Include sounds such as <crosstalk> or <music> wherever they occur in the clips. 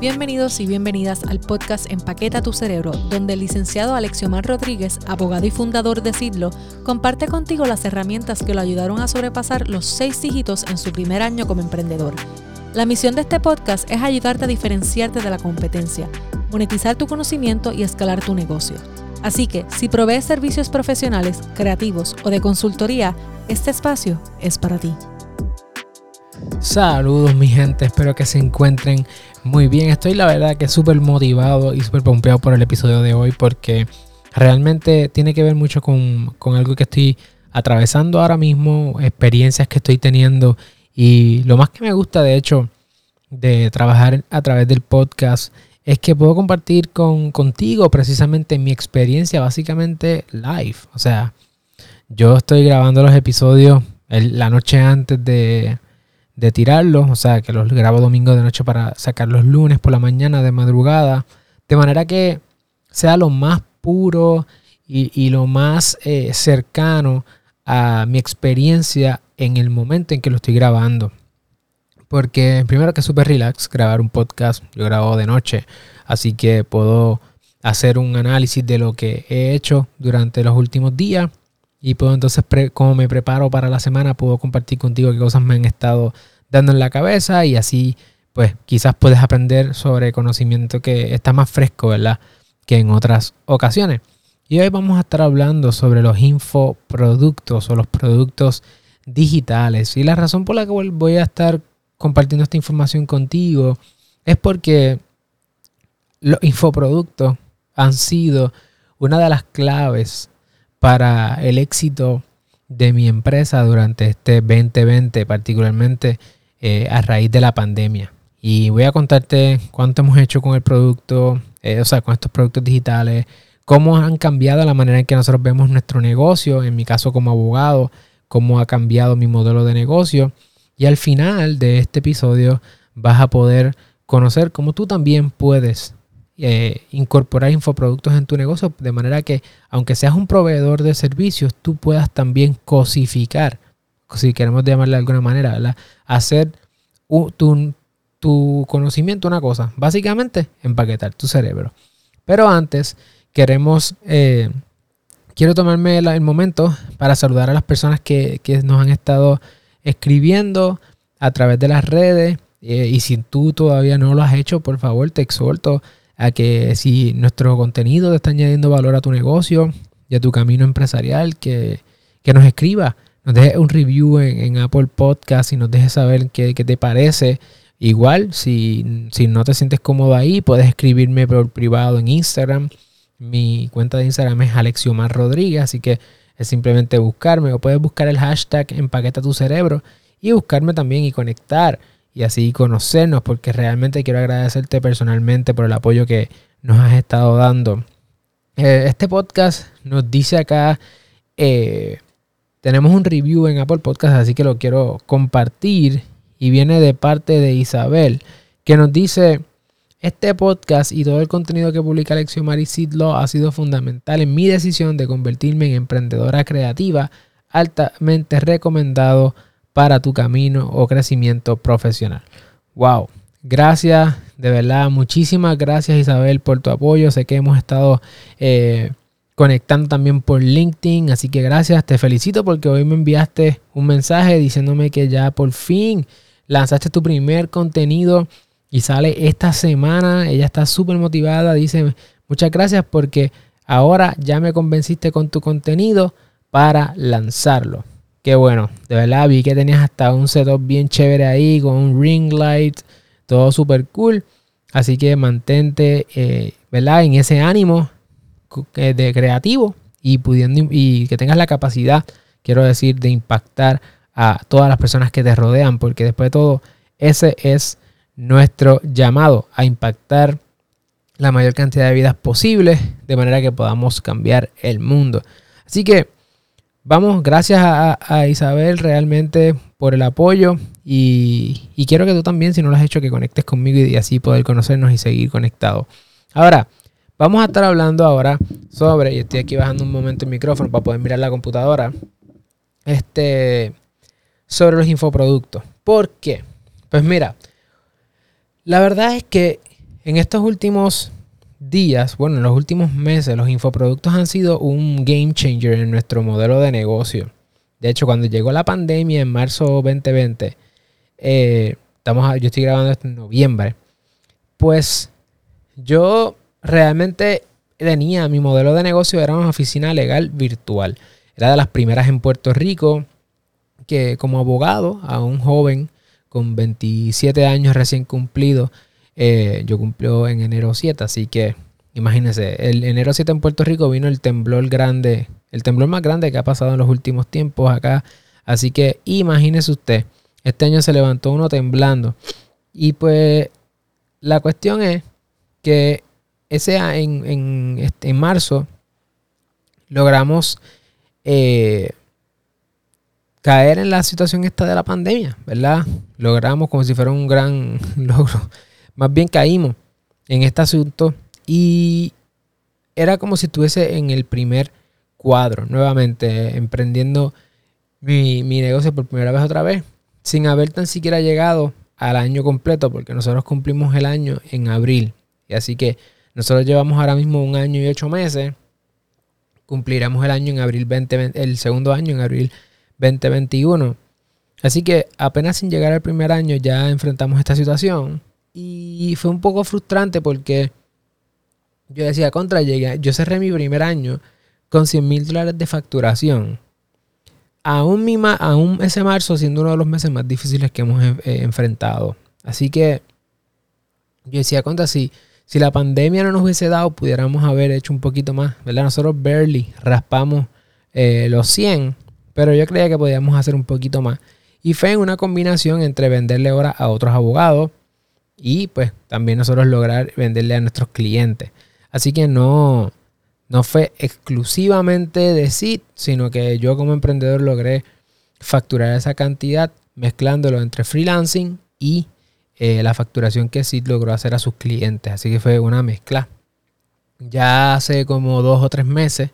Bienvenidos y bienvenidas al podcast Empaqueta tu cerebro, donde el licenciado Alexiomar Rodríguez, abogado y fundador de Sidlo, comparte contigo las herramientas que lo ayudaron a sobrepasar los seis dígitos en su primer año como emprendedor. La misión de este podcast es ayudarte a diferenciarte de la competencia, monetizar tu conocimiento y escalar tu negocio. Así que, si provees servicios profesionales, creativos o de consultoría, este espacio es para ti. Saludos mi gente, espero que se encuentren muy bien. Estoy la verdad que súper motivado y súper pompeado por el episodio de hoy porque realmente tiene que ver mucho con, con, algo que estoy atravesando ahora mismo, experiencias que estoy teniendo y lo más que me gusta de hecho de trabajar a través del podcast es que puedo compartir con, contigo precisamente mi experiencia básicamente live. O sea, yo estoy grabando los episodios la noche antes de, de tirarlos, o sea, que los grabo domingo de noche para sacarlos lunes por la mañana de madrugada, de manera que sea lo más puro y, lo más eh, cercano a mi experiencia en el momento en que lo estoy grabando. Porque primero que es súper relax grabar un podcast, yo grabo de noche, así que puedo hacer un análisis de lo que he hecho durante los últimos días y puedo entonces, como me preparo para la semana, puedo compartir contigo qué cosas me han estado dando en la cabeza y así, pues quizás puedes aprender sobre conocimiento que está más fresco, ¿verdad? Que en otras ocasiones. Y hoy vamos a estar hablando sobre los infoproductos o los productos digitales. Y la razón por la que voy a estar compartiendo esta información contigo es porque los infoproductos han sido una de las claves para el éxito de mi empresa durante este 2020, particularmente eh, a raíz de la pandemia. Y voy a contarte cuánto hemos hecho con el producto, eh, o sea, con estos productos digitales, cómo han cambiado la manera en que nosotros vemos nuestro negocio, en mi caso como abogado, cómo ha cambiado mi modelo de negocio. Y al final de este episodio vas a poder conocer cómo tú también puedes eh, incorporar infoproductos en tu negocio de manera que aunque seas un proveedor de servicios, tú puedas también cosificar, si queremos llamarle de alguna manera, hacer tu, tu conocimiento una cosa, básicamente empaquetar tu cerebro. Pero antes queremos, eh, quiero tomarme el momento para saludar a las personas que, que nos han estado escribiendo a través de las redes. Eh, y si tú todavía no lo has hecho, por favor, te exhorto a que si nuestro contenido te está añadiendo valor a tu negocio y a tu camino empresarial, que, nos escriba, nos deje un review en, Apple Podcast y nos deje saber qué, te parece. Igual, si, si, no te sientes cómodo ahí, puedes escribirme por privado en Instagram. Mi cuenta de Instagram es Alexiomar Rodríguez, así que es simplemente buscarme o puedes buscar el hashtag empaqueta tu cerebro y buscarme también y conectar y así conocernos, porque realmente quiero agradecerte personalmente por el apoyo que nos has estado dando. Eh, este podcast nos dice acá, eh, tenemos un review en Apple Podcast, así que lo quiero compartir y viene de parte de Isabel, que nos dice, este podcast y todo el contenido que publica Alexio Mari Sidlo ha sido fundamental en mi decisión de convertirme en emprendedora creativa, altamente recomendado para tu camino o crecimiento profesional. Wow, gracias, de verdad, muchísimas gracias Isabel por tu apoyo. Sé que hemos estado eh, conectando también por LinkedIn, así que gracias, te felicito porque hoy me enviaste un mensaje diciéndome que ya por fin lanzaste tu primer contenido y sale esta semana. Ella está súper motivada, dice muchas gracias porque ahora ya me convenciste con tu contenido para lanzarlo. Qué bueno, de verdad vi que tenías hasta un setup bien chévere ahí con un ring light, todo súper cool. Así que mantente, eh, ¿verdad? En ese ánimo de creativo y pudiendo y que tengas la capacidad, quiero decir, de impactar a todas las personas que te rodean, porque después de todo, ese es nuestro llamado a impactar la mayor cantidad de vidas posibles de manera que podamos cambiar el mundo. Así que vamos, gracias a, Isabel realmente por el apoyo y, quiero que tú también, si no lo has hecho, que conectes conmigo y así poder conocernos y seguir conectados. Ahora, vamos a estar hablando ahora sobre, y estoy aquí bajando un momento el micrófono para poder mirar la computadora, este, sobre los infoproductos. ¿Por qué? Pues mira, la verdad es que En estos últimos días, bueno, en los últimos meses, los infoproductos han sido un game changer en nuestro modelo de negocio. De hecho, cuando llegó la pandemia en marzo 2020, eh, estamos, yo estoy grabando esto en noviembre, pues yo realmente tenía, mi modelo de negocio era una oficina legal virtual. Era de las primeras en Puerto Rico que como abogado a un joven con 27 años recién cumplido, eh, yo cumplió en enero 7, así que imagínense, el enero 7 en Puerto Rico vino el temblor grande, el temblor más grande que ha pasado en los últimos tiempos acá, así que imagínese usted, este año se levantó uno temblando y pues la cuestión es que ese en, en, este, en marzo logramos eh, caer en la situación esta de la pandemia, ¿verdad? Logramos como si fuera un gran <laughs> logro más bien caímos en este asunto y era como si estuviese en el primer cuadro, nuevamente emprendiendo mi, negocio por primera vez otra vez, sin haber tan siquiera llegado al año completo, porque nosotros cumplimos el año en abril. Y así que nosotros llevamos ahora mismo un año y ocho meses. Cumpliremos el año en abril 2020, el segundo año en abril 2021. Así que apenas sin llegar al primer año ya enfrentamos esta situación. Y fue un poco frustrante porque yo decía, contra, llegué, yo cerré mi primer año con 100 mil dólares de facturación. Aún, mi aún ese marzo siendo uno de los meses más difíciles que hemos eh, enfrentado. Así que yo decía, contra, si, si la pandemia no nos hubiese dado, pudiéramos haber hecho un poquito más, ¿verdad? Nosotros barely raspamos eh, los 100, pero yo creía que podíamos hacer un poquito más. Y fue en una combinación entre venderle horas a otros abogados, y pues también nosotros lograr venderle a nuestros clientes. Así que no, no fue exclusivamente de SID, sino que yo como emprendedor logré facturar esa cantidad mezclándolo entre freelancing y eh, la facturación que SID logró hacer a sus clientes. Así que fue una mezcla. Ya hace como dos o tres meses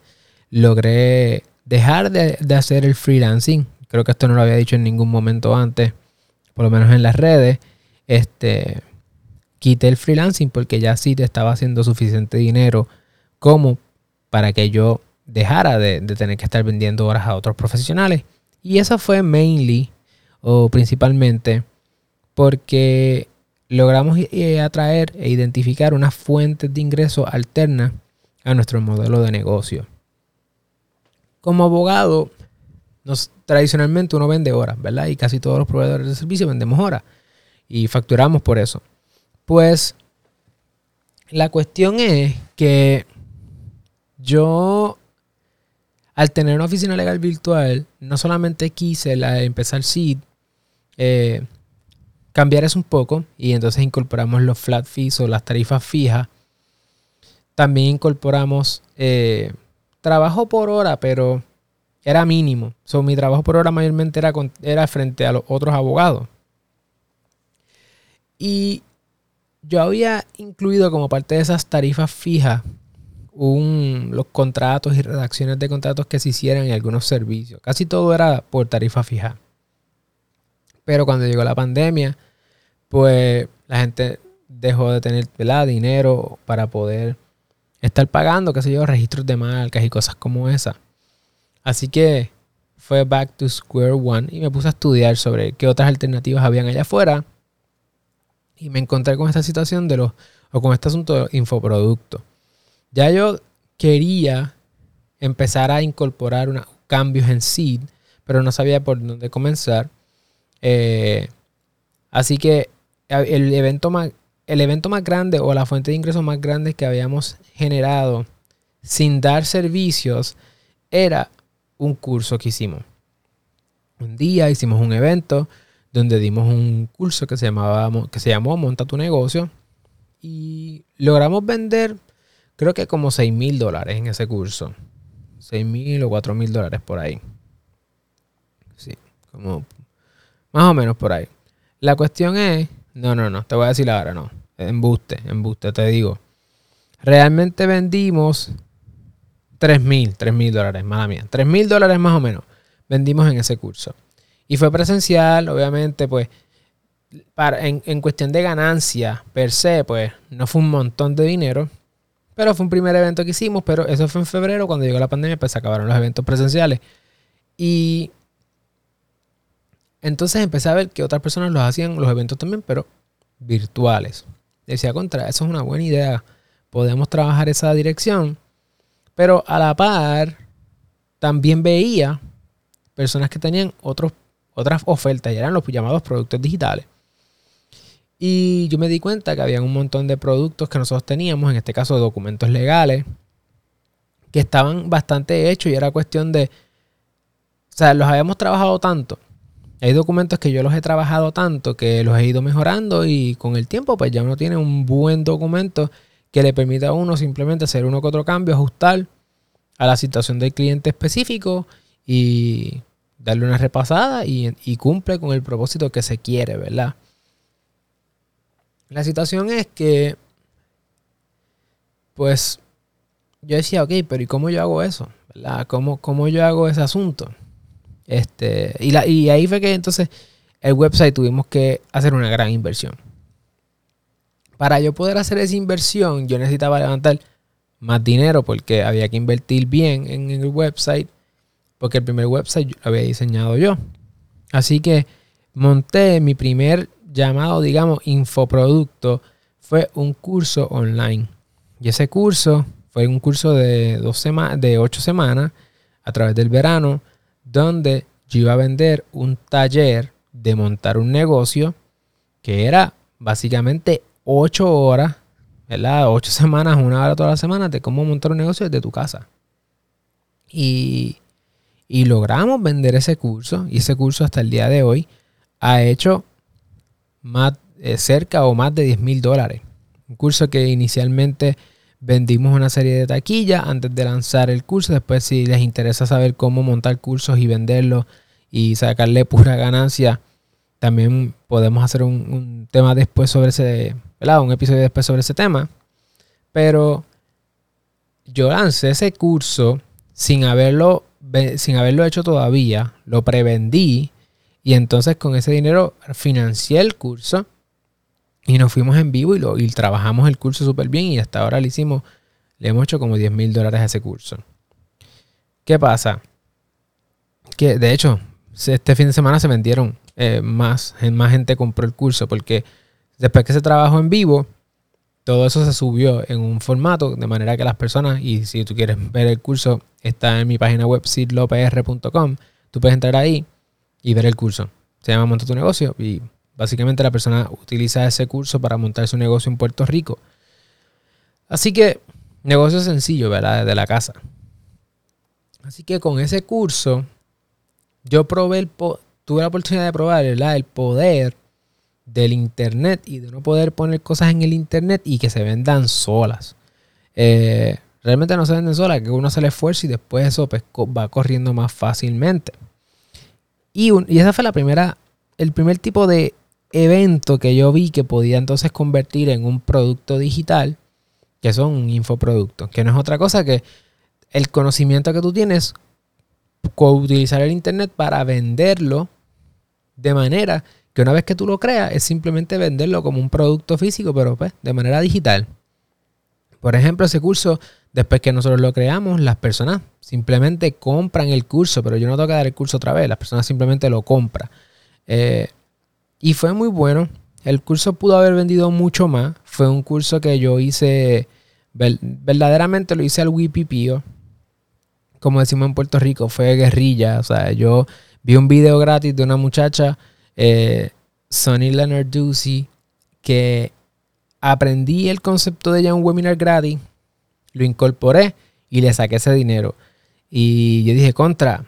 logré dejar de, de hacer el freelancing. Creo que esto no lo había dicho en ningún momento antes, por lo menos en las redes. Este, quité el freelancing porque ya sí te estaba haciendo suficiente dinero como para que yo dejara de, tener que estar vendiendo horas a otros profesionales. Y eso fue mainly o principalmente porque logramos eh, atraer e identificar una fuente de ingreso alterna a nuestro modelo de negocio. Como abogado, nos, tradicionalmente uno vende horas, ¿verdad? Y casi todos los proveedores de servicio vendemos horas y facturamos por eso. Pues la cuestión es que yo, al tener una oficina legal virtual, no solamente quise la, empezar SEED, eh, cambiar eso un poco y entonces incorporamos los flat fees o las tarifas fijas. También incorporamos eh, trabajo por hora, pero era mínimo. So, mi trabajo por hora mayormente era, era frente a los otros abogados. Y yo había incluido como parte de esas tarifas fijas los contratos y redacciones de contratos que se hicieran en algunos servicios. Casi todo era por tarifa fija. Pero cuando llegó la pandemia, pues la gente dejó de tener dinero para poder estar pagando, qué sé yo, registros de marcas y cosas como esa. Así que fue back to square one y me puse a estudiar sobre qué otras alternativas habían allá afuera y me encontré con esta situación de los, o con este asunto de infoproductos. Ya yo quería empezar a incorporar unos cambios en Seed, pero no sabía por dónde comenzar. Eh, así que el evento, más, el evento más grande o la fuente de ingresos más grande que habíamos generado sin dar servicios era un curso que hicimos. Un día hicimos un evento donde dimos un curso que se, llamaba, que se llamó Monta tu negocio y logramos vender creo que como 6 mil dólares en ese curso. 6 mil o 4 mil dólares por ahí. Sí, como más o menos por ahí. La cuestión es, no, no, no, te voy a decir ahora, no. Embuste, embuste, te digo. Realmente vendimos 3 mil, 3 mil dólares, mala mía. 3 mil dólares más o menos vendimos en ese curso. Y fue presencial, obviamente, pues para, en, en cuestión de ganancia per se, pues no fue un montón de dinero. Pero fue un primer evento que hicimos, pero eso fue en febrero, cuando llegó la pandemia, pues se acabaron los eventos presenciales. Y entonces empecé a ver que otras personas los hacían los eventos también, pero virtuales. Decía, contra, eso es una buena idea. Podemos trabajar esa dirección. Pero a la par, también veía personas que tenían otros, otras ofertas y eran los llamados productos digitales. Y yo me di cuenta que había un montón de productos que nosotros teníamos, en este caso documentos legales, que estaban bastante hechos y era cuestión de, o sea, los habíamos trabajado tanto. Hay documentos que yo los he trabajado tanto que los he ido mejorando y con el tiempo pues ya uno tiene un buen documento que le permite a uno simplemente hacer uno que otro cambio, ajustar a la situación del cliente específico y darle una repasada y, cumple con el propósito que se quiere, ¿verdad? La situación es que, pues, yo decía, ok, pero ¿y cómo yo hago eso? ¿Cómo, cómo yo hago ese asunto? Este, y, la, y ahí fue que entonces el website tuvimos que hacer una gran inversión. Para yo poder hacer esa inversión, yo necesitaba levantar más dinero porque había que invertir bien en el website, porque el primer website lo había diseñado yo. Así que monté mi primer llamado, digamos, infoproducto, fue un curso online. Y ese curso fue un curso de, dos de ocho semanas a través del verano, donde yo iba a vender un taller de montar un negocio que era básicamente ocho horas, ¿verdad? Ocho <laughs> semanas, una hora todas las semanas de cómo montar un negocio desde tu casa. Y, y logramos vender ese curso y ese curso hasta el día de hoy ha hecho más, eh, cerca o más de 10 mil dólares. Un curso que inicialmente vendimos una serie de taquillas antes de lanzar el curso. Después, si les interesa saber cómo montar cursos y venderlos y sacarle pura ganancia, también podemos hacer un, tema después sobre ese, ¿verdad? Un episodio después sobre ese tema. Pero yo lancé ese curso sin haberlo, sin haberlo hecho todavía. Lo prevendí y entonces con ese dinero financié el curso y nos fuimos en vivo y, lo, y trabajamos el curso súper bien y hasta ahora le hicimos, le hemos hecho como 10 mil dólares a ese curso. ¿Qué pasa? Que de hecho, este fin de semana se vendieron eh, más, más gente compró el curso porque después que se trabajó en vivo, todo eso se subió en un formato de manera que las personas, y si tú quieres ver el curso, está en mi página web sidlopr.com, tú puedes entrar ahí y ver el curso. Se llama Monta tu negocio y básicamente la persona utiliza ese curso para montar su negocio en Puerto Rico. Así que, negocio sencillo, ¿verdad? Desde la casa. Así que con ese curso, yo probé el tuve la oportunidad de probar ¿verdad? el poder del internet y de no poder poner cosas en el internet y que se vendan solas. Eh, realmente no se venden solas, que uno se le esfuerza y después eso pues, va corriendo más fácilmente. Y, esa fue la primera, el primer tipo de evento que yo vi que podía entonces convertir en un producto digital, que son un infoproducto, que no es otra cosa que el conocimiento que tú tienes, utilizar el Internet para venderlo de manera que una vez que tú lo creas es simplemente venderlo como un producto físico, pero pues de manera digital. Por ejemplo, ese curso, después que nosotros lo creamos, las personas simplemente compran el curso, pero yo no tengo que dar el curso otra vez, las personas simplemente lo compran. Eh, y fue muy bueno. El curso pudo haber vendido mucho más. Fue un curso que yo hice, verdaderamente lo hice al wipipío. Como decimos en Puerto Rico, fue guerrilla. O sea, yo vi un video gratis de una muchacha, eh, Sonny Leonard Ducey, que aprendí el concepto de en un webinar gratis, lo incorporé y le saqué ese dinero. Y yo dije, contra,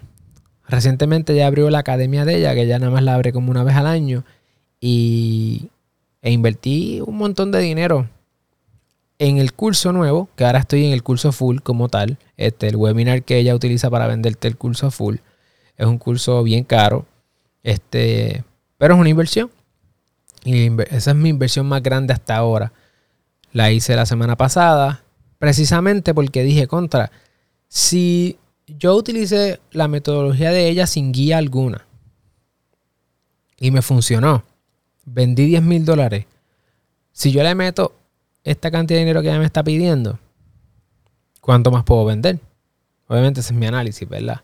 recientemente ya abrió la academia de ella, que ya nada más la abre como una vez al año, y, e invertí un montón de dinero en el curso nuevo, que ahora estoy en el curso full como tal, este, el webinar que ella utiliza para venderte el curso full, es un curso bien caro, este, pero es una inversión. Y esa es mi inversión más grande hasta ahora. La hice la semana pasada, precisamente porque dije contra, si yo utilicé la metodología de ella sin guía alguna y me funcionó, vendí 10 mil dólares. Si yo le meto esta cantidad de dinero que ella me está pidiendo, ¿cuánto más puedo vender? Obviamente ese es mi análisis, ¿verdad?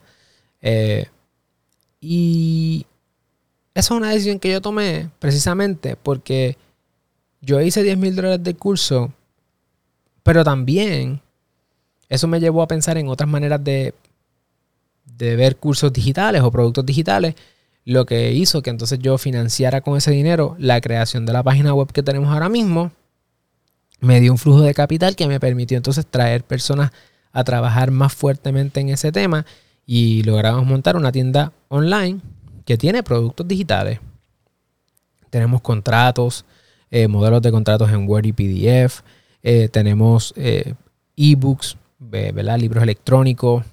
Eh, y esa es una decisión que yo tomé precisamente porque yo hice 10 mil dólares de curso, pero también eso me llevó a pensar en otras maneras de, de ver cursos digitales o productos digitales, lo que hizo que entonces yo financiara con ese dinero la creación de la página web que tenemos ahora mismo. Me dio un flujo de capital que me permitió entonces traer personas a trabajar más fuertemente en ese tema y logramos montar una tienda online que tiene productos digitales. Tenemos contratos, eh, modelos de contratos en Word y PDF, eh, tenemos eh, ebooks, libros electrónicos.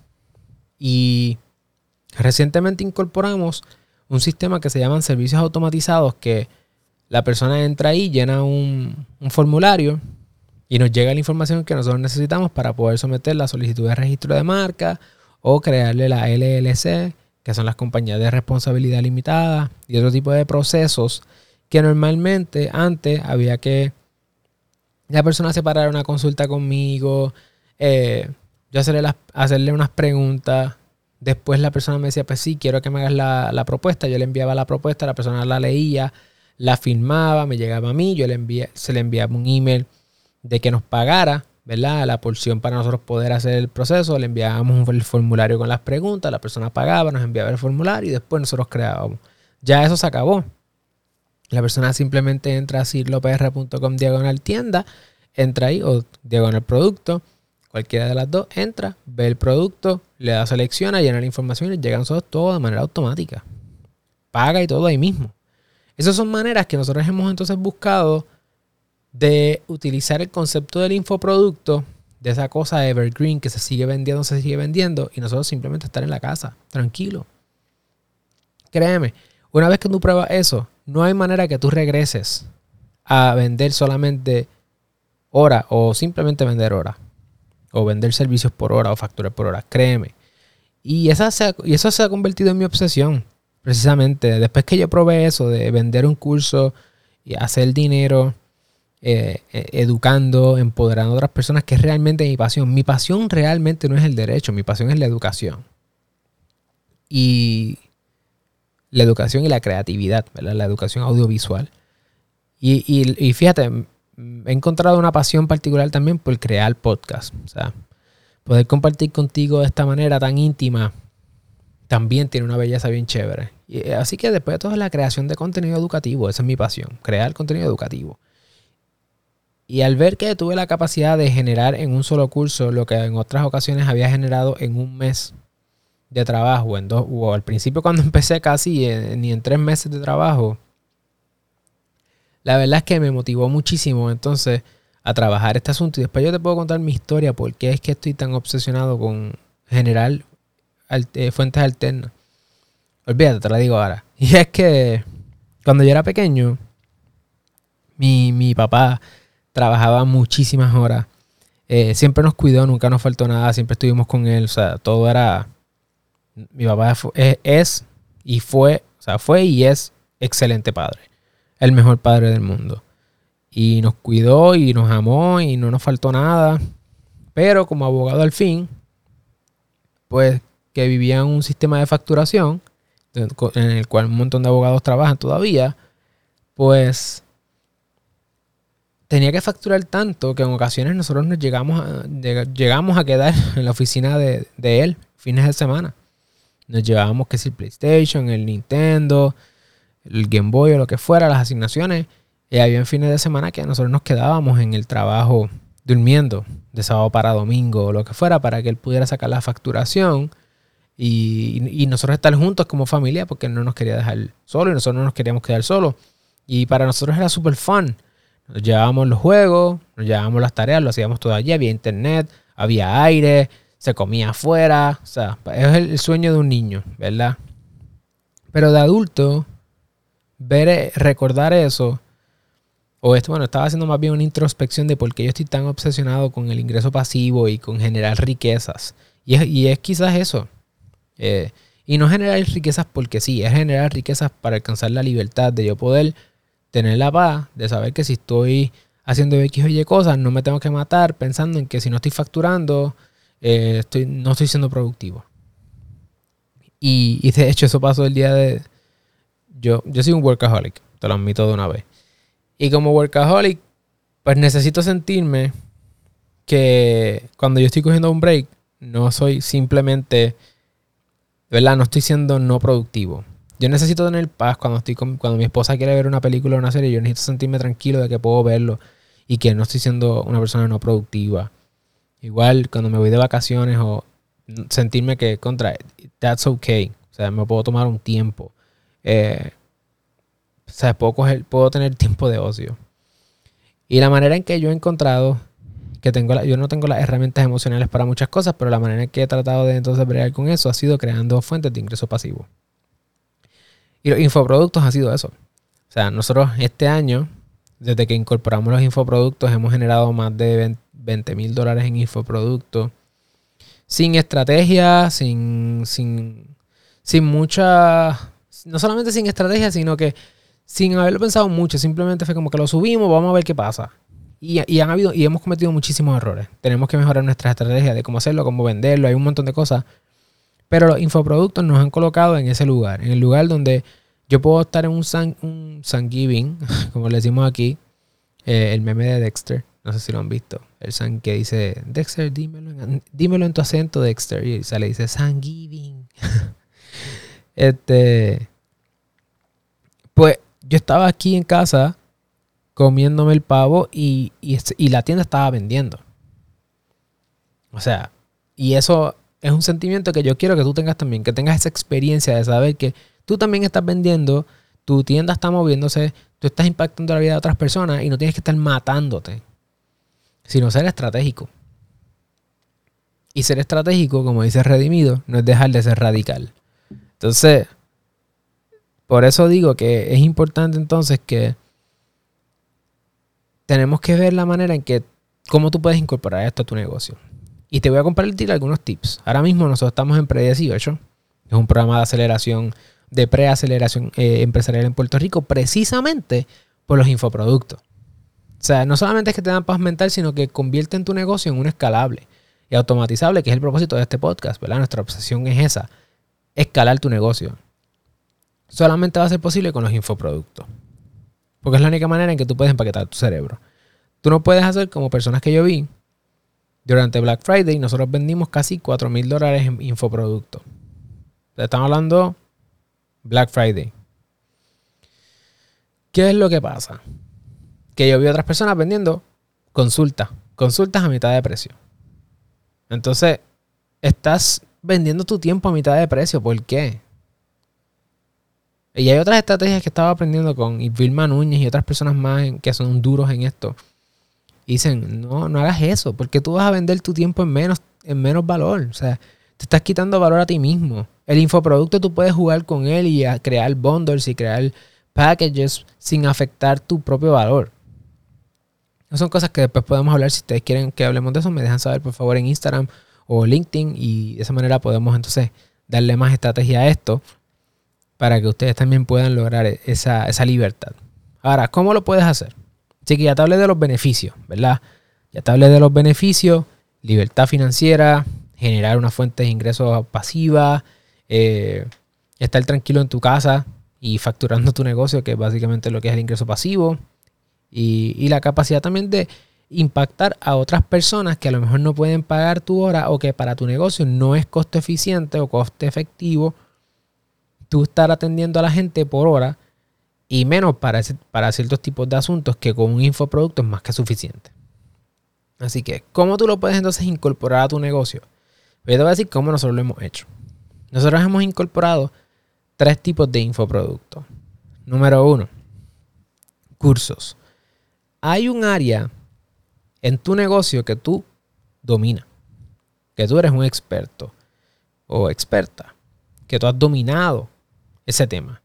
Y recientemente incorporamos un sistema que se llaman servicios automatizados que la persona entra ahí, llena un, un formulario y nos llega la información que nosotros necesitamos para poder someter la solicitud de registro de marca o crearle la LLC, que son las compañías de responsabilidad limitada y otro tipo de procesos que normalmente antes había que la persona separar una consulta conmigo, eh, yo hacerle, hacerle unas preguntas, después la persona me decía, pues sí, quiero que me hagas la, propuesta, yo le enviaba la propuesta, la persona la leía, la firmaba, me llegaba a mí, yo le se le enviaba un email de que nos pagara ¿verdad? La porción para nosotros poder hacer el proceso, le enviábamos el formulario con las preguntas, la persona pagaba, nos enviaba el formulario y después nosotros creábamos. Ya eso se acabó. La persona simplemente entra a cirlopr.com diagonal tienda, entra ahí o diagonal producto, cualquiera de las dos, entra, ve el producto, le da selecciona, llena la información y le llegan todo de manera automática. Paga y todo ahí mismo. Esas son maneras que nosotros hemos entonces buscado de utilizar el concepto del infoproducto, de esa cosa evergreen que se sigue vendiendo, se sigue vendiendo, y nosotros simplemente estar en la casa, tranquilo. Créeme, una vez que tú pruebas eso, no hay manera que tú regreses a vender solamente hora o simplemente vender hora. O vender servicios por hora o facturas por hora. Créeme. Y, y eso se ha convertido en mi obsesión. Precisamente, después que yo probé eso de vender un curso y hacer dinero eh, eh, educando, empoderando a otras personas, que es realmente mi pasión. Mi pasión realmente no es el derecho, mi pasión es la educación. Y la educación y la creatividad, la educación audiovisual. Y, fíjate, he encontrado una pasión particular también por crear podcast. O sea, poder compartir contigo de esta manera tan íntima también tiene una belleza bien chévere. Y, así que después de todo es la creación de contenido educativo, esa es mi pasión, crear contenido educativo. Y al ver que tuve la capacidad de generar en un solo curso lo que en otras ocasiones había generado en un mes de trabajo, en dos, o al principio cuando <laughs> empecé casi ni en tres meses de trabajo, la verdad es que me motivó muchísimo entonces a trabajar este asunto. Y después yo te puedo contar mi historia, por qué es que estoy tan obsesionado con generar eh, fuentes alternas. Olvídate, te la digo ahora. <laughs> Y es que cuando yo era pequeño, mi, mi papá trabajaba muchísimas horas. Eh, siempre nos cuidó, nunca nos faltó nada, siempre estuvimos con él. O sea, todo era. Mi papá es, y fue, o sea, fue y es excelente padre. El mejor padre del mundo. Y nos cuidó y nos amó y no nos faltó nada. Pero como abogado al fin, pues que vivía en un sistema de facturación en el cual un montón de abogados trabajan todavía, pues tenía que facturar tanto que en ocasiones nosotros nos llegamos a, llegamos a quedar <laughs> en la oficina de, él fines de semana. Nos llevábamos que si el PlayStation, el Nintendo, el Game Boy o lo que fuera, las asignaciones. Y había fines de semana que nosotros nos quedábamos en el trabajo durmiendo de sábado para domingo o lo que fuera para que él pudiera sacar la facturación y, nosotros estar juntos como familia porque no nos quería dejar solo y nosotros no nos queríamos quedar solos. Y para nosotros era súper fun nos llevábamos los juegos, nos llevábamos las tareas, lo hacíamos todo allí, había internet, había aire, se comía afuera. O sea, es el sueño de un niño, ¿verdad? Pero de adulto, ver, eh, recordar eso, o esto, bueno, estaba haciendo más bien una introspección de por qué yo estoy tan obsesionado con el ingreso pasivo y con generar riquezas. Y es, quizás eso. Eh, y no generar riquezas porque sí, es generar riquezas para alcanzar la libertad de yo poder tener la paz de saber que si estoy haciendo X o Y cosas, no me tengo que matar pensando en que si no estoy facturando, eh, estoy, no estoy siendo productivo. Y, y, de hecho eso pasó el día de... Yo, yo soy un workaholic, te lo admito de una vez. Y como workaholic, pues necesito sentirme que cuando yo estoy cogiendo un break, no soy simplemente, ¿verdad? No estoy siendo no productivo. Yo necesito tener paz cuando estoy con, cuando mi esposa quiere ver una película o una serie, yo necesito sentirme tranquilo de que puedo verlo y que no estoy siendo una persona no productiva. Igual cuando me voy de vacaciones o sentirme que contra, that's okay. O sea, me puedo tomar un tiempo. Eh, o sea, puedo, puedo tener tiempo de ocio. Y la manera en que yo he encontrado que tengo yo no tengo las herramientas emocionales para muchas cosas, pero la manera en que he tratado de entonces bregar con eso ha sido creando fuentes de ingreso pasivo. Y los infoproductos ha sido eso. O sea, nosotros este año, desde que incorporamos los infoproductos, hemos generado más de 20 mil dólares en infoproductos. Sin estrategia, sin, sin, sin mucha... No solamente sin estrategia, sino que sin haberlo pensado mucho. Simplemente fue como que lo subimos, vamos a ver qué pasa. Y, han habido, y hemos cometido muchísimos errores. Tenemos que mejorar nuestra estrategia de cómo hacerlo, cómo venderlo, hay un montón de cosas. Pero los infoproductos nos han colocado en ese lugar, en el lugar donde yo puedo estar en un San, Giving, <laughs> como le decimos aquí, eh, el meme de Dexter, no sé si lo han visto, el San que dice, Dexter, dímelo en, en tu acento, Dexter, y sale dice San Giving. <laughs> este, pues yo estaba aquí en casa comiéndome el pavo y, y, la tienda estaba vendiendo. O sea, y eso es un sentimiento que yo quiero que tú tengas también, que tengas esa experiencia de saber que tú también estás vendiendo, tu tienda está moviéndose, tú estás impactando la vida de otras personas y no tienes que estar matándote, sino ser estratégico. Y ser estratégico, como dice Redimido, no es dejar de ser radical. Entonces, por eso digo que es importante entonces que tenemos que ver la manera en que, cómo tú puedes incorporar esto a tu negocio. Y te voy a compartir algunos tips. Ahora mismo nosotros estamos en Pre18. Es un programa de aceleración, de preaceleración eh, empresarial en Puerto Rico, precisamente por los infoproductos. O sea, no solamente es que te dan paz mental, sino que convierten tu negocio en un escalable y automatizable, que es el propósito de este podcast, ¿verdad? Nuestra obsesión es esa, escalar tu negocio. Solamente va a ser posible con los infoproductos. Porque es la única manera en que tú puedes empaquetar tu cerebro. Tú no puedes hacer como personas que yo vi. Durante Black Friday nosotros vendimos casi 4 mil dólares en infoproductos. Estamos hablando Black Friday. ¿Qué es lo que pasa? Que yo vi a otras personas vendiendo consultas. Consultas a mitad de precio. Entonces, estás vendiendo tu tiempo a mitad de precio. ¿Por qué? Y hay otras estrategias que estaba aprendiendo con Vilma Núñez y otras personas más que son duros en esto. Dicen, no, no hagas eso, porque tú vas a vender tu tiempo en menos, en menos valor. O sea, te estás quitando valor a ti mismo. El infoproducto tú puedes jugar con él y crear bundles y crear packages sin afectar tu propio valor. No son cosas que después podemos hablar. Si ustedes quieren que hablemos de eso, me dejan saber por favor en Instagram o LinkedIn y de esa manera podemos entonces darle más estrategia a esto para que ustedes también puedan lograr esa, libertad. Ahora, ¿cómo lo puedes hacer? Así que ya te hablé de los beneficios, ¿verdad? Ya te hablé de los beneficios, libertad financiera, generar una fuente de ingresos pasiva, eh, estar tranquilo en tu casa y facturando tu negocio, que es básicamente lo que es el ingreso pasivo, y, y la capacidad también de impactar a otras personas que a lo mejor no pueden pagar tu hora o que para tu negocio no es costo eficiente o coste efectivo tú estar atendiendo a la gente por hora y menos para, para ciertos tipos de asuntos que con un infoproducto es más que suficiente. Así que, ¿cómo tú lo puedes entonces incorporar a tu negocio? Pues yo te voy a decir cómo nosotros lo hemos hecho. Nosotros hemos incorporado tres tipos de infoproductos. Número uno, cursos. Hay un área en tu negocio que tú dominas, que tú eres un experto o experta, que tú has dominado ese tema.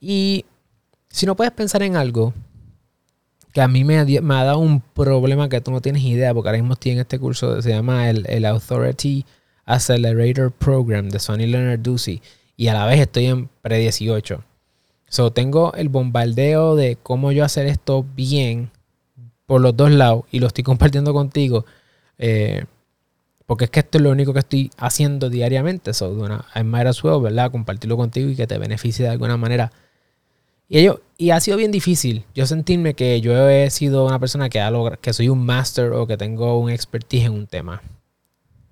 Y si no puedes pensar en algo que a mí me ha, dado un problema que tú no tienes idea, porque ahora mismo estoy en este curso, se llama el, el Authority Accelerator Program de Sonny Leonard Ducey, y a la vez estoy en pre-18. So, tengo el bombardeo de cómo yo hacer esto bien por los dos lados y lo estoy compartiendo contigo. Eh, porque es que esto es lo único que estoy haciendo diariamente. So, bueno, I might as well, ¿verdad? Compartirlo contigo y que te beneficie de alguna manera. Y, ello, y ha sido bien difícil yo sentirme que yo he sido una persona que, ha que soy un master o que tengo un expertise en un tema.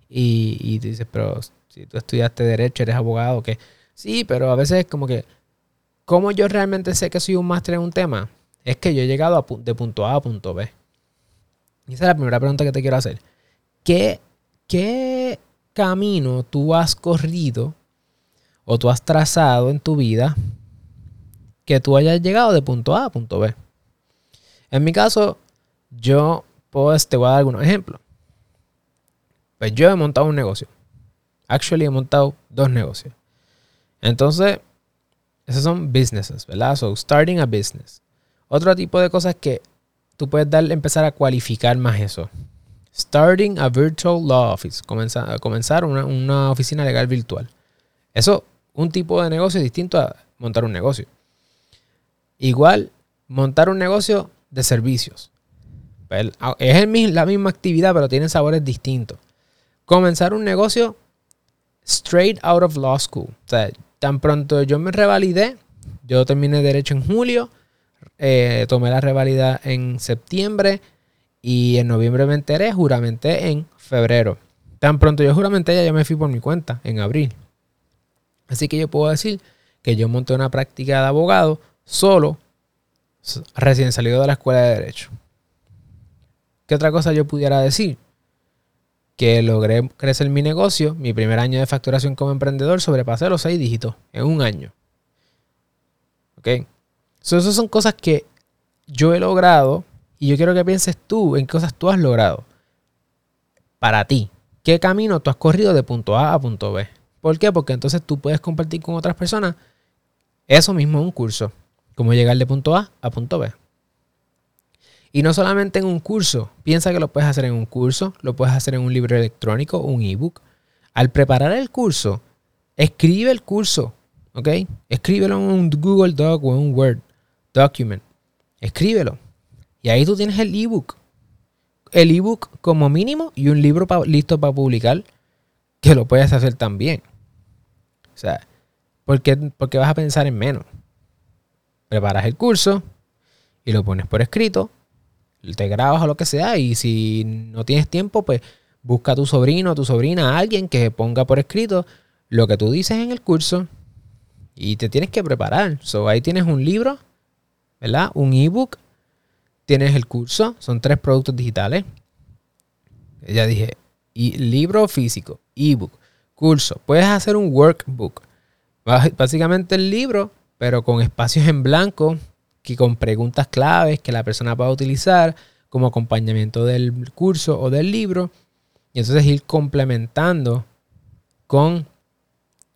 Y, y dices, pero si tú estudiaste derecho, eres abogado, que sí, pero a veces es como que, ¿cómo yo realmente sé que soy un máster en un tema? Es que yo he llegado de punto A a punto B. Y esa es la primera pregunta que te quiero hacer. ¿Qué ¿qué camino tú has corrido o tú has trazado en tu vida que tú hayas llegado de punto A a punto B? En mi caso, yo te voy a dar algunos ejemplos. Pues yo he montado un negocio. Actually, he montado dos negocios. Entonces, esos son businesses, ¿verdad? So, starting a business. Otro tipo de cosas que tú puedes dar, empezar a cualificar más eso. Starting a Virtual Law Office. Comenzar, comenzar una, una, oficina legal virtual. Eso, un tipo de negocio distinto a montar un negocio. Igual, montar un negocio de servicios. Es la misma actividad, pero tienen sabores distintos. Comenzar un negocio straight out of law school. O sea, tan pronto yo me revalidé, yo terminé derecho en julio, eh, tomé la revalida en septiembre y en noviembre me enteré, juramenté en febrero. Tan pronto yo juramenté, ya me fui por mi cuenta en abril. Así que yo puedo decir que yo monté una práctica de abogado solo, recién salido de la escuela de Derecho. ¿Qué otra cosa yo pudiera decir? Que logré crecer mi negocio, mi primer año de facturación como emprendedor, sobrepasé los seis dígitos en un año. ¿Ok? So, esas son cosas que yo he logrado y yo quiero que pienses tú en qué cosas tú has logrado. Para ti. ¿Qué camino tú has corrido de punto A a punto B? ¿Por qué? Porque entonces tú puedes compartir con otras personas eso mismo en un curso. Cómo llegar de punto A a punto B. Y no solamente en un curso. Piensa que lo puedes hacer en un curso, lo puedes hacer en un libro electrónico, un ebook. Al preparar el curso, escribe el curso. ¿Ok? Escríbelo en un Google Doc o en un Word document. Escríbelo. Y ahí tú tienes el ebook. El ebook como mínimo y un libro listo para publicar que lo puedes hacer también. O sea, porque, porque vas a pensar en menos. Preparas el curso y lo pones por escrito, te grabas o lo que sea y si no tienes tiempo, pues busca a tu sobrino o tu sobrina, a alguien que ponga por escrito lo que tú dices en el curso y te tienes que preparar. Ahí tienes un libro, ¿verdad? Un ebook tienes el curso, son tres productos digitales. Ya dije, y libro físico, ebook, curso. Puedes hacer un workbook. Básicamente el libro, pero con espacios en blanco, que con preguntas claves que la persona pueda utilizar como acompañamiento del curso o del libro. Y entonces ir complementando con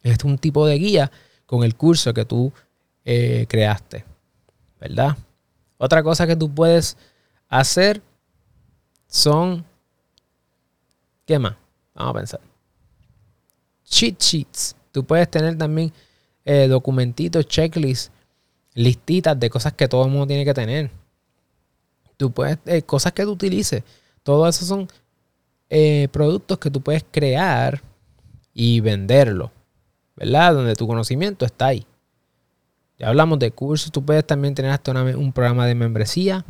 este, un tipo de guía con el curso que tú eh, creaste. ¿Verdad? Otra cosa que tú puedes hacer son... ¿Qué más? Vamos a pensar. Cheat sheets. Tú puedes tener también eh, documentitos, checklists, listitas de cosas que todo el mundo tiene que tener. Tú puedes, eh, cosas que tú utilices. Todo eso son eh, productos que tú puedes crear y venderlo. ¿Verdad? Donde tu conocimiento está ahí. Ya hablamos de cursos, tú puedes también tener hasta un programa de membresía.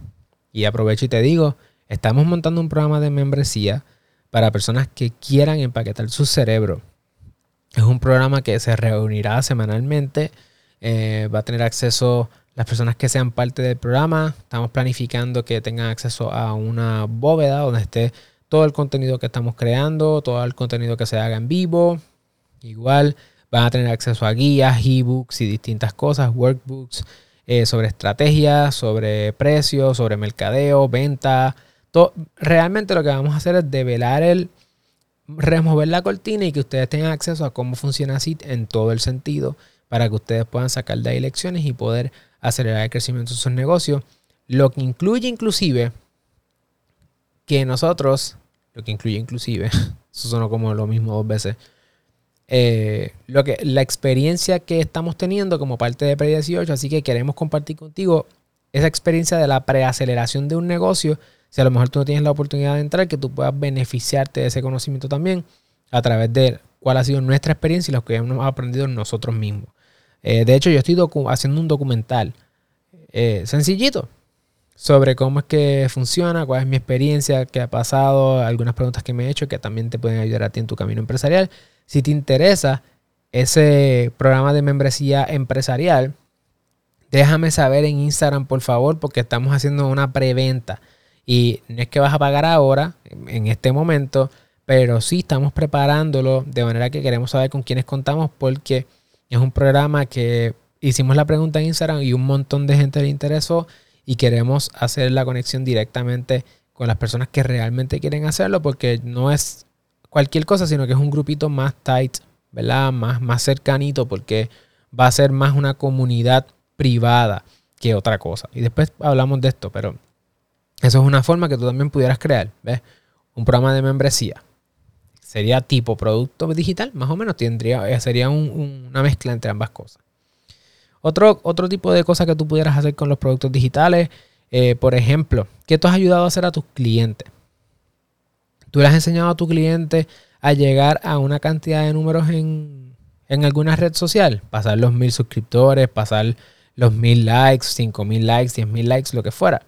Y aprovecho y te digo, estamos montando un programa de membresía para personas que quieran empaquetar su cerebro. Es un programa que se reunirá semanalmente. Eh, va a tener acceso las personas que sean parte del programa. Estamos planificando que tengan acceso a una bóveda donde esté todo el contenido que estamos creando, todo el contenido que se haga en vivo. Igual Van a tener acceso a guías, ebooks y distintas cosas, workbooks eh, sobre estrategias, sobre precios, sobre mercadeo, venta. Realmente lo que vamos a hacer es develar el, remover la cortina y que ustedes tengan acceso a cómo funciona así en todo el sentido para que ustedes puedan sacar de ahí lecciones y poder acelerar el crecimiento de sus negocios. Lo que incluye inclusive que nosotros, lo que incluye inclusive, <laughs> eso sonó como lo mismo dos veces, eh, lo que, la experiencia que estamos teniendo como parte de Pre-18, así que queremos compartir contigo esa experiencia de la preaceleración de un negocio. Si a lo mejor tú no tienes la oportunidad de entrar, que tú puedas beneficiarte de ese conocimiento también a través de cuál ha sido nuestra experiencia y lo que hemos aprendido nosotros mismos. Eh, de hecho, yo estoy haciendo un documental eh, sencillito sobre cómo es que funciona, cuál es mi experiencia, qué ha pasado, algunas preguntas que me he hecho que también te pueden ayudar a ti en tu camino empresarial. Si te interesa ese programa de membresía empresarial, déjame saber en Instagram, por favor, porque estamos haciendo una preventa. Y no es que vas a pagar ahora, en este momento, pero sí estamos preparándolo de manera que queremos saber con quiénes contamos porque es un programa que hicimos la pregunta en Instagram y un montón de gente le interesó y queremos hacer la conexión directamente con las personas que realmente quieren hacerlo porque no es cualquier cosa, sino que es un grupito más tight, ¿verdad? Más, más cercanito porque va a ser más una comunidad privada que otra cosa. Y después hablamos de esto, pero eso es una forma que tú también pudieras crear, ¿ves? Un programa de membresía sería tipo producto digital, más o menos tendría, eh, sería una mezcla entre ambas cosas. Otro, otro tipo de cosas que tú pudieras hacer con los productos digitales, eh, por ejemplo, ¿qué tú has ayudado a hacer a tus clientes? Tú le has enseñado a tu cliente a llegar a una cantidad de números en, en alguna red social, pasar los mil suscriptores, pasar los mil likes, cinco mil likes, diez mil likes, lo que fuera.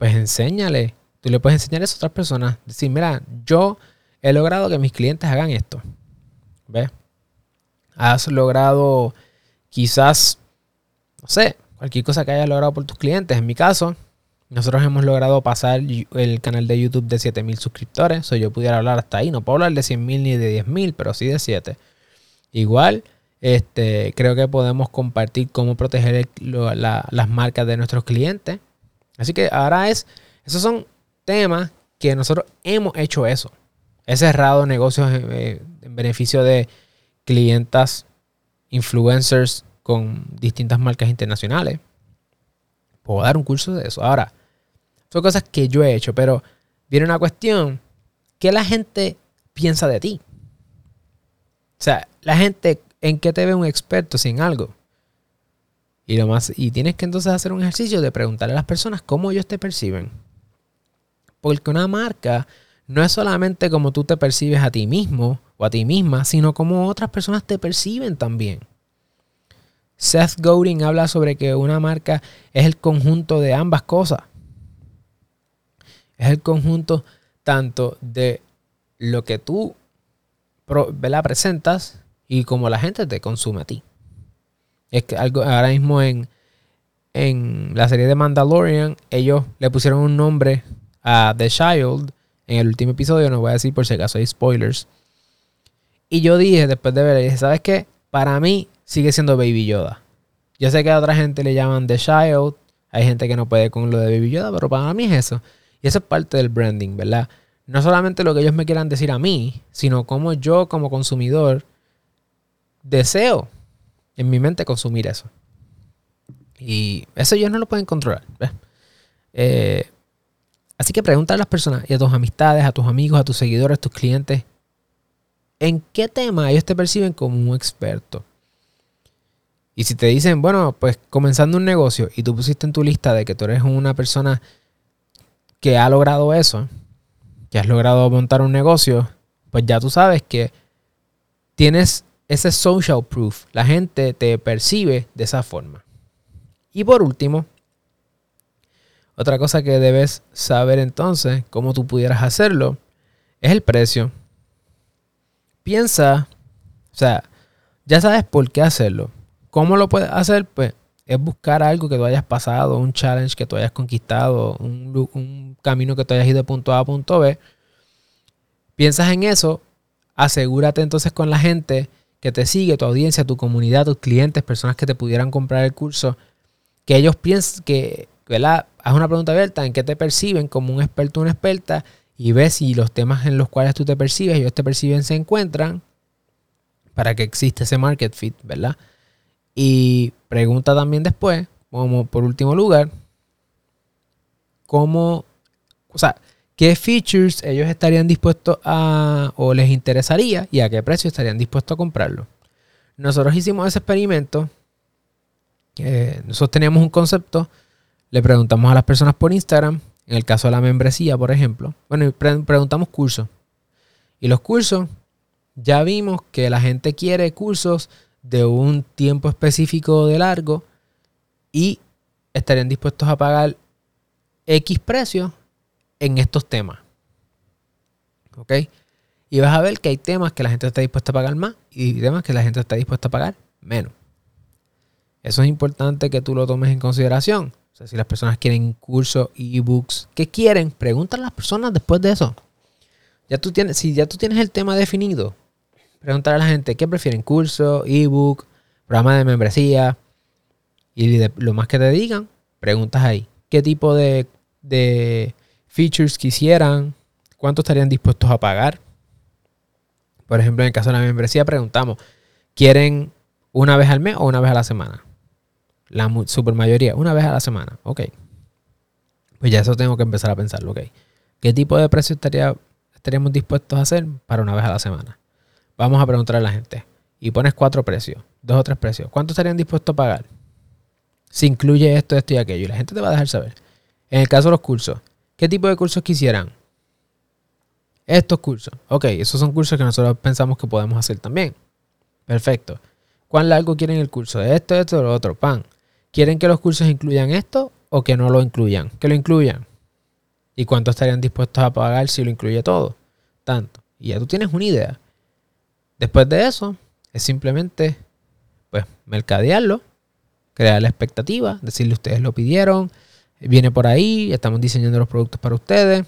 Pues enséñale. Tú le puedes enseñar eso a otras personas. Decir, mira, yo he logrado que mis clientes hagan esto. ¿Ves? Has logrado quizás, no sé, cualquier cosa que hayas logrado por tus clientes. En mi caso, nosotros hemos logrado pasar el canal de YouTube de 7000 suscriptores. O yo pudiera hablar hasta ahí. No puedo hablar de 100.000 ni de 10.000, pero sí de 7. Igual, este, creo que podemos compartir cómo proteger las marcas de nuestros clientes. Así que ahora es, esos son temas que nosotros hemos hecho eso. He cerrado negocios eh, en beneficio de clientas, influencers con distintas marcas internacionales. Puedo dar un curso de eso. Ahora, son cosas que yo he hecho, pero viene una cuestión. ¿Qué la gente piensa de ti? O sea, la gente, ¿en qué te ve un experto sin algo? Y, lo más, y tienes que entonces hacer un ejercicio de preguntarle a las personas cómo ellos te perciben. Porque una marca no es solamente como tú te percibes a ti mismo o a ti misma, sino como otras personas te perciben también. Seth Godin habla sobre que una marca es el conjunto de ambas cosas. Es el conjunto tanto de lo que tú la presentas y como la gente te consume a ti. Es que algo, ahora mismo en, en la serie de Mandalorian, ellos le pusieron un nombre a The Child en el último episodio, no voy a decir por si acaso hay spoilers. Y yo dije, después de ver, dije, ¿sabes qué? Para mí sigue siendo Baby Yoda. Yo sé que a otra gente le llaman The Child, hay gente que no puede con lo de Baby Yoda, pero para mí es eso. Y eso es parte del branding, ¿verdad? No solamente lo que ellos me quieran decir a mí, sino como yo como consumidor deseo en mi mente consumir eso. Y eso ellos no lo pueden controlar. Eh, Así que pregunta a las personas y a tus amistades, a tus amigos, a tus seguidores, a tus clientes, ¿en qué tema ellos te perciben como un experto? Y si te dicen, bueno, pues comenzando un negocio y tú pusiste en tu lista de que tú eres una persona que ha logrado eso, que has logrado montar un negocio, pues ya tú sabes que tienes ese social proof. La gente te percibe de esa forma. Y por último, otra cosa que debes saber entonces, cómo tú pudieras hacerlo, es el precio. Piensa, o sea, ya sabes por qué hacerlo. ¿Cómo lo puedes hacer? Pues es buscar algo que tú hayas pasado, un challenge que tú hayas conquistado, un, un camino que tú hayas ido de punto A a punto B. Piensas en eso, asegúrate entonces con la gente que te sigue, tu audiencia, tu comunidad, tus clientes, personas que te pudieran comprar el curso, que ellos piensen que ¿verdad? Haz una pregunta abierta en qué te perciben como un experto o una experta y ves si los temas en los cuales tú te percibes y ellos te perciben se encuentran para que exista ese market fit, ¿verdad? Y pregunta también después, como por último lugar, cómo, o sea, qué features ellos estarían dispuestos a o les interesaría y a qué precio estarían dispuestos a comprarlo. Nosotros hicimos ese experimento. Eh, nosotros teníamos un concepto, le preguntamos a las personas por Instagram, en el caso de la membresía, por ejemplo. Bueno, preguntamos cursos. Y los cursos, ya vimos que la gente quiere cursos de un tiempo específico de largo y estarían dispuestos a pagar X precio en estos temas. ¿Ok? Y vas a ver que hay temas que la gente está dispuesta a pagar más y temas que la gente está dispuesta a pagar menos. Eso es importante que tú lo tomes en consideración. O sea, si las personas quieren cursos, ebooks, ¿qué quieren? Pregúntale a las personas después de eso. Ya tú tienes, si ya tú tienes el tema definido, pregúntale a la gente qué prefieren, curso, ebook, programa de membresía. Y lo más que te digan, preguntas ahí. ¿Qué tipo de features quisieran, cuánto estarían dispuestos a pagar. Por ejemplo, en el caso de la membresía preguntamos, ¿quieren una vez al mes o una vez a la semana? La super mayoría, una vez a la semana. Ok. Pues ya eso tengo que empezar a pensarlo. Ok. ¿Qué tipo de precio estaría, estaríamos dispuestos a hacer para una vez a la semana? Vamos a preguntar a la gente. Y pones cuatro precios, dos o tres precios. ¿Cuánto estarían dispuestos a pagar? Si incluye esto, esto y aquello. Y la gente te va a dejar saber. En el caso de los cursos, ¿Qué tipo de cursos quisieran? Estos cursos. Ok, esos son cursos que nosotros pensamos que podemos hacer también. Perfecto. ¿Cuán largo quieren el curso? Esto, esto, lo otro. Pan. ¿Quieren que los cursos incluyan esto o que no lo incluyan? Que lo incluyan. ¿Y cuánto estarían dispuestos a pagar si lo incluye todo? Tanto. Y ya tú tienes una idea. Después de eso, es simplemente, pues, mercadearlo, crear la expectativa, decirle ustedes lo pidieron, viene por ahí, estamos diseñando los productos para ustedes,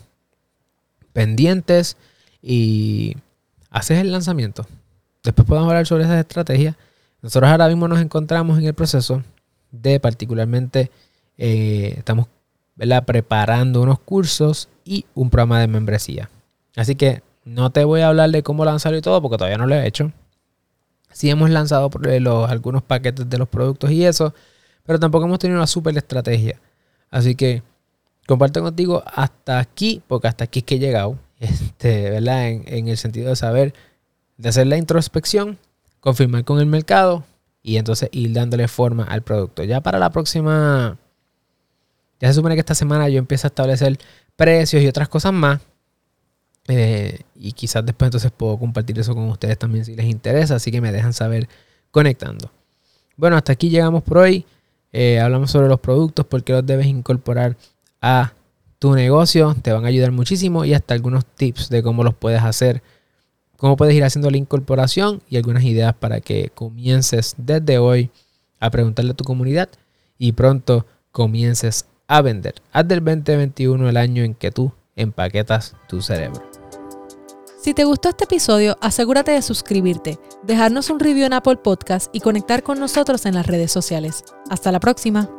pendientes y haces el lanzamiento. Después podemos hablar sobre esas estrategias. Nosotros ahora mismo nos encontramos en el proceso de particularmente, eh, estamos preparando unos cursos y un programa de membresía. Así que no te voy a hablar de cómo lanzarlo y todo porque todavía no lo he hecho. Sí hemos lanzado los, algunos paquetes de los productos y eso, pero tampoco hemos tenido una super estrategia. Así que comparto contigo hasta aquí, porque hasta aquí es que he llegado, <laughs> este, ¿verdad? En, el sentido de saber, de hacer la introspección, confirmar con el mercado y entonces ir dándole forma al producto. Ya para la próxima, ya se supone que esta semana yo empiezo a establecer precios y otras cosas más. Eh, y quizás después entonces puedo compartir eso con ustedes también si les interesa. Así que me dejan saber conectando. Bueno, hasta aquí llegamos por hoy. Eh, hablamos sobre los productos, por qué los debes incorporar a tu negocio. Te van a ayudar muchísimo y hasta algunos tips de cómo los puedes hacer, cómo puedes ir haciendo la incorporación y algunas ideas para que comiences desde hoy a preguntarle a tu comunidad y pronto comiences a vender. Haz del 2021 el año en que tú empaquetas tu cerebro. Si te gustó este episodio, asegúrate de suscribirte, dejarnos un review en Apple Podcast y conectar con nosotros en las redes sociales. Hasta la próxima.